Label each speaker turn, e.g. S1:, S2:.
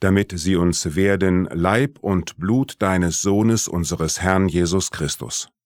S1: damit sie uns werden Leib und Blut deines Sohnes unseres Herrn Jesus Christus.